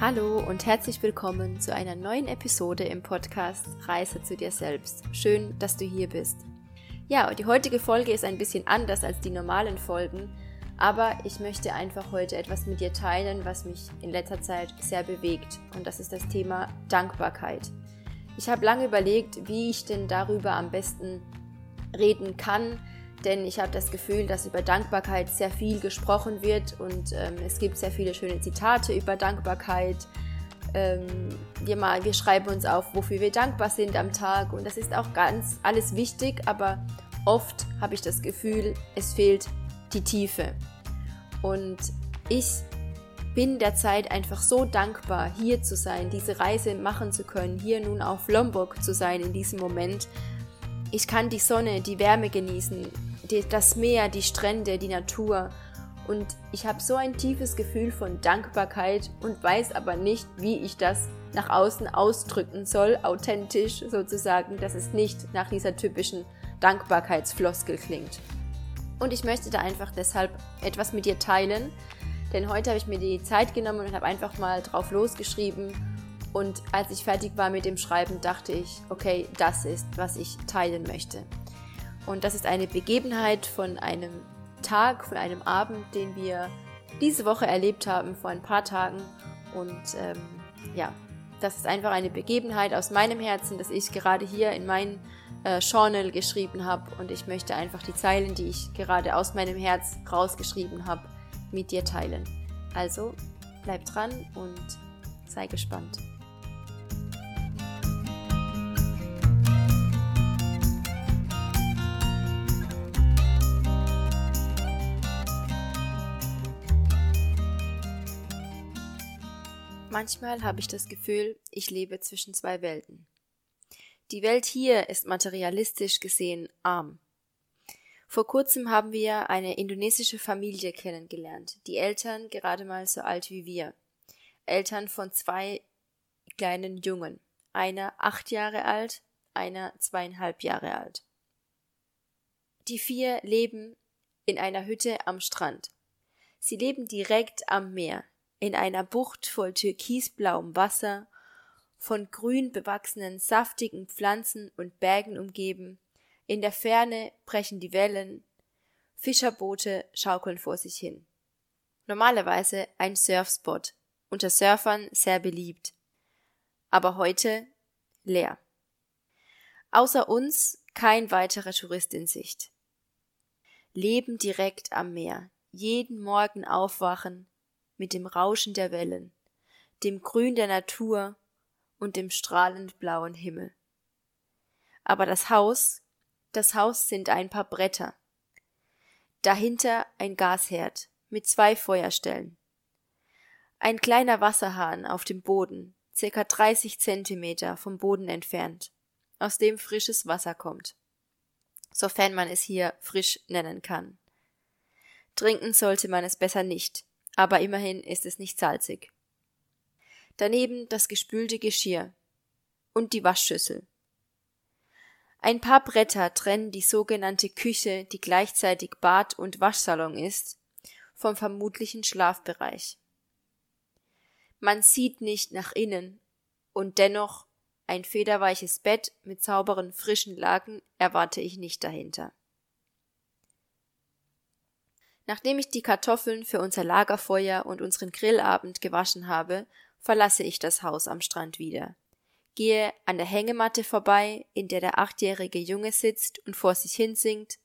Hallo und herzlich willkommen zu einer neuen Episode im Podcast Reise zu dir selbst. Schön, dass du hier bist. Ja, die heutige Folge ist ein bisschen anders als die normalen Folgen, aber ich möchte einfach heute etwas mit dir teilen, was mich in letzter Zeit sehr bewegt und das ist das Thema Dankbarkeit. Ich habe lange überlegt, wie ich denn darüber am besten reden kann, denn ich habe das Gefühl, dass über Dankbarkeit sehr viel gesprochen wird und ähm, es gibt sehr viele schöne Zitate über Dankbarkeit. Ähm, wir, mal, wir schreiben uns auf, wofür wir dankbar sind am Tag und das ist auch ganz alles wichtig, aber oft habe ich das Gefühl, es fehlt die Tiefe. Und ich bin derzeit einfach so dankbar, hier zu sein, diese Reise machen zu können, hier nun auf Lombok zu sein in diesem Moment. Ich kann die Sonne, die Wärme genießen, das Meer, die Strände, die Natur. Und ich habe so ein tiefes Gefühl von Dankbarkeit und weiß aber nicht, wie ich das nach außen ausdrücken soll, authentisch sozusagen, dass es nicht nach dieser typischen Dankbarkeitsfloskel klingt. Und ich möchte da einfach deshalb etwas mit dir teilen, denn heute habe ich mir die Zeit genommen und habe einfach mal drauf losgeschrieben. Und als ich fertig war mit dem Schreiben, dachte ich, okay, das ist, was ich teilen möchte. Und das ist eine Begebenheit von einem Tag, von einem Abend, den wir diese Woche erlebt haben, vor ein paar Tagen. Und ähm, ja, das ist einfach eine Begebenheit aus meinem Herzen, dass ich gerade hier in mein äh, Journal geschrieben habe. Und ich möchte einfach die Zeilen, die ich gerade aus meinem Herz rausgeschrieben habe, mit dir teilen. Also bleib dran und sei gespannt. Manchmal habe ich das Gefühl, ich lebe zwischen zwei Welten. Die Welt hier ist materialistisch gesehen arm. Vor kurzem haben wir eine indonesische Familie kennengelernt, die Eltern gerade mal so alt wie wir. Eltern von zwei kleinen Jungen, einer acht Jahre alt, einer zweieinhalb Jahre alt. Die vier leben in einer Hütte am Strand. Sie leben direkt am Meer, in einer Bucht voll türkisblauem Wasser, von grün bewachsenen saftigen Pflanzen und Bergen umgeben, in der Ferne brechen die Wellen, Fischerboote schaukeln vor sich hin. Normalerweise ein Surfspot, unter Surfern sehr beliebt. Aber heute leer. Außer uns kein weiterer Tourist in Sicht. Leben direkt am Meer, jeden Morgen aufwachen, mit dem Rauschen der Wellen, dem Grün der Natur und dem strahlend blauen Himmel. Aber das Haus, das Haus sind ein paar Bretter. Dahinter ein Gasherd mit zwei Feuerstellen. Ein kleiner Wasserhahn auf dem Boden, circa 30 Zentimeter vom Boden entfernt, aus dem frisches Wasser kommt. Sofern man es hier frisch nennen kann. Trinken sollte man es besser nicht, aber immerhin ist es nicht salzig. Daneben das gespülte Geschirr und die Waschschüssel. Ein paar Bretter trennen die sogenannte Küche, die gleichzeitig Bad und Waschsalon ist, vom vermutlichen Schlafbereich. Man sieht nicht nach innen, und dennoch ein federweiches Bett mit sauberen frischen Laken erwarte ich nicht dahinter. Nachdem ich die Kartoffeln für unser Lagerfeuer und unseren Grillabend gewaschen habe, verlasse ich das Haus am Strand wieder, gehe an der Hängematte vorbei, in der der achtjährige Junge sitzt und vor sich hin singt,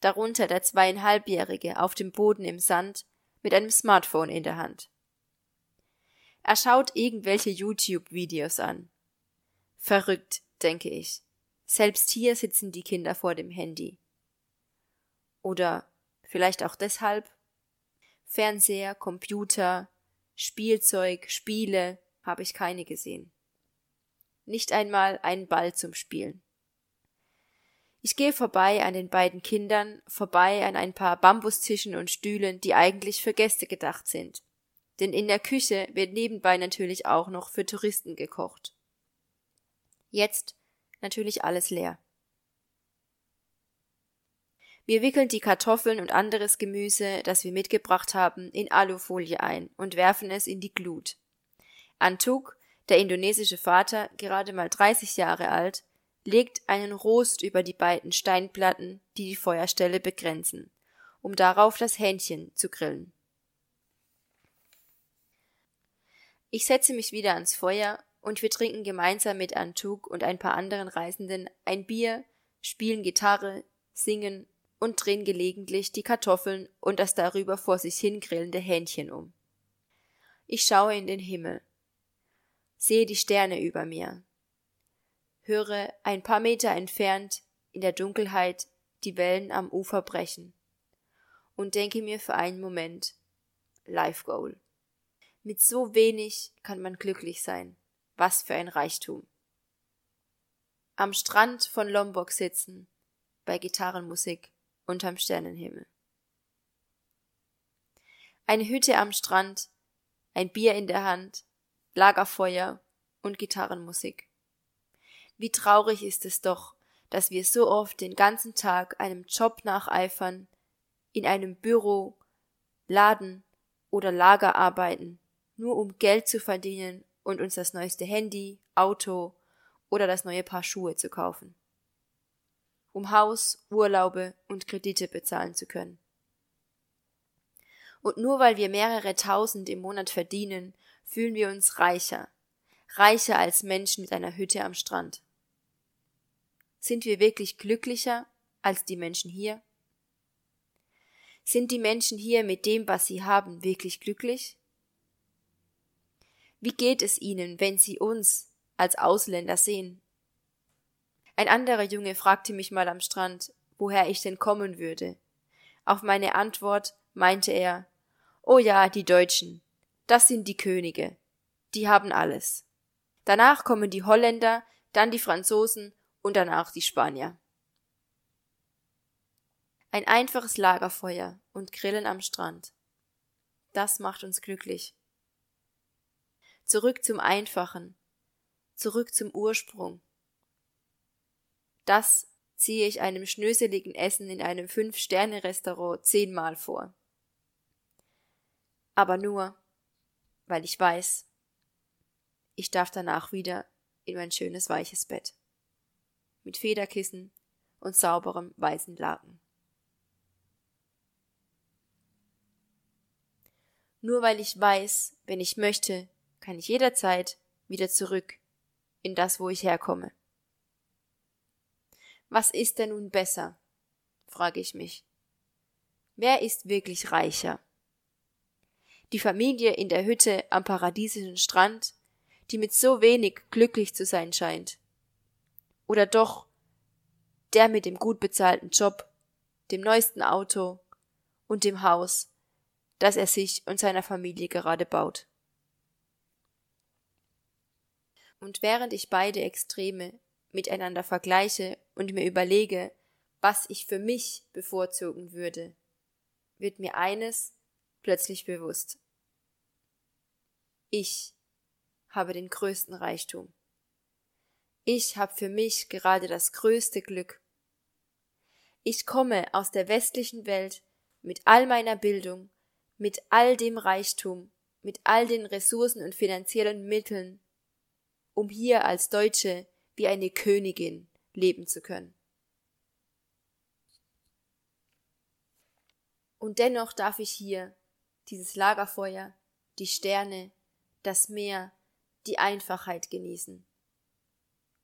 darunter der zweieinhalbjährige auf dem Boden im Sand mit einem Smartphone in der Hand. Er schaut irgendwelche YouTube-Videos an. Verrückt, denke ich. Selbst hier sitzen die Kinder vor dem Handy. Oder Vielleicht auch deshalb. Fernseher, Computer, Spielzeug, Spiele habe ich keine gesehen. Nicht einmal einen Ball zum Spielen. Ich gehe vorbei an den beiden Kindern, vorbei an ein paar Bambustischen und Stühlen, die eigentlich für Gäste gedacht sind. Denn in der Küche wird nebenbei natürlich auch noch für Touristen gekocht. Jetzt natürlich alles leer. Wir wickeln die Kartoffeln und anderes Gemüse, das wir mitgebracht haben, in Alufolie ein und werfen es in die Glut. Antuk, der indonesische Vater, gerade mal 30 Jahre alt, legt einen Rost über die beiden Steinplatten, die die Feuerstelle begrenzen, um darauf das Hähnchen zu grillen. Ich setze mich wieder ans Feuer und wir trinken gemeinsam mit Antuk und ein paar anderen Reisenden ein Bier, spielen Gitarre, singen und drehen gelegentlich die Kartoffeln und das darüber vor sich hin grillende Hähnchen um. Ich schaue in den Himmel, sehe die Sterne über mir, höre ein paar Meter entfernt in der Dunkelheit die Wellen am Ufer brechen und denke mir für einen Moment Life Goal. Mit so wenig kann man glücklich sein. Was für ein Reichtum. Am Strand von Lombok sitzen, bei Gitarrenmusik unterm Sternenhimmel. Eine Hütte am Strand, ein Bier in der Hand, Lagerfeuer und Gitarrenmusik. Wie traurig ist es doch, dass wir so oft den ganzen Tag einem Job nacheifern, in einem Büro, Laden oder Lager arbeiten, nur um Geld zu verdienen und uns das neueste Handy, Auto oder das neue Paar Schuhe zu kaufen. Um Haus, Urlaube und Kredite bezahlen zu können. Und nur weil wir mehrere tausend im Monat verdienen, fühlen wir uns reicher, reicher als Menschen mit einer Hütte am Strand. Sind wir wirklich glücklicher als die Menschen hier? Sind die Menschen hier mit dem, was sie haben, wirklich glücklich? Wie geht es ihnen, wenn sie uns als Ausländer sehen? Ein anderer Junge fragte mich mal am Strand, woher ich denn kommen würde. Auf meine Antwort meinte er, Oh ja, die Deutschen, das sind die Könige, die haben alles. Danach kommen die Holländer, dann die Franzosen und danach die Spanier. Ein einfaches Lagerfeuer und Grillen am Strand. Das macht uns glücklich zurück zum Einfachen, zurück zum Ursprung. Das ziehe ich einem schnöseligen Essen in einem Fünf-Sterne-Restaurant zehnmal vor. Aber nur, weil ich weiß, ich darf danach wieder in mein schönes weiches Bett. Mit Federkissen und sauberem weißen Laken. Nur weil ich weiß, wenn ich möchte, kann ich jederzeit wieder zurück in das, wo ich herkomme. Was ist denn nun besser? frage ich mich. Wer ist wirklich reicher? Die Familie in der Hütte am paradiesischen Strand, die mit so wenig glücklich zu sein scheint. Oder doch der mit dem gut bezahlten Job, dem neuesten Auto und dem Haus, das er sich und seiner Familie gerade baut. Und während ich beide Extreme miteinander vergleiche und mir überlege, was ich für mich bevorzugen würde, wird mir eines plötzlich bewusst. Ich habe den größten Reichtum. Ich habe für mich gerade das größte Glück. Ich komme aus der westlichen Welt mit all meiner Bildung, mit all dem Reichtum, mit all den Ressourcen und finanziellen Mitteln, um hier als Deutsche wie eine Königin leben zu können. Und dennoch darf ich hier dieses Lagerfeuer, die Sterne, das Meer, die Einfachheit genießen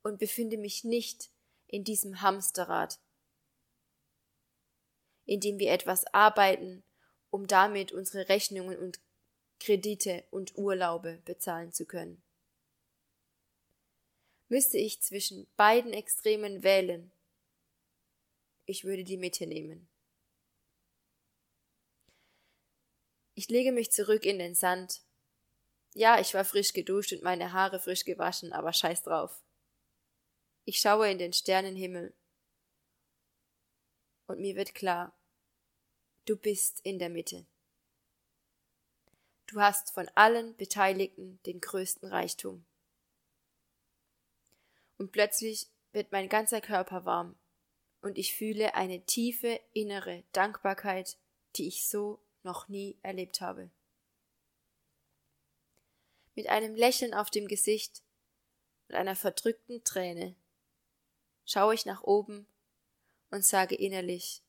und befinde mich nicht in diesem Hamsterrad, in dem wir etwas arbeiten, um damit unsere Rechnungen und Kredite und Urlaube bezahlen zu können. Müsste ich zwischen beiden Extremen wählen, ich würde die Mitte nehmen. Ich lege mich zurück in den Sand. Ja, ich war frisch geduscht und meine Haare frisch gewaschen, aber scheiß drauf. Ich schaue in den Sternenhimmel. Und mir wird klar, du bist in der Mitte. Du hast von allen Beteiligten den größten Reichtum und plötzlich wird mein ganzer Körper warm und ich fühle eine tiefe innere Dankbarkeit, die ich so noch nie erlebt habe. Mit einem Lächeln auf dem Gesicht und einer verdrückten Träne schaue ich nach oben und sage innerlich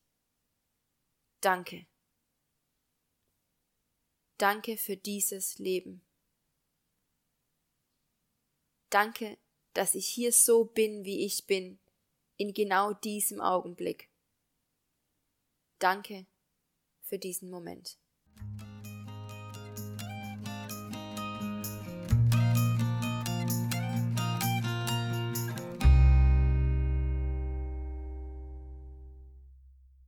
Danke. Danke für dieses Leben. Danke, dass ich hier so bin, wie ich bin, in genau diesem Augenblick. Danke für diesen Moment.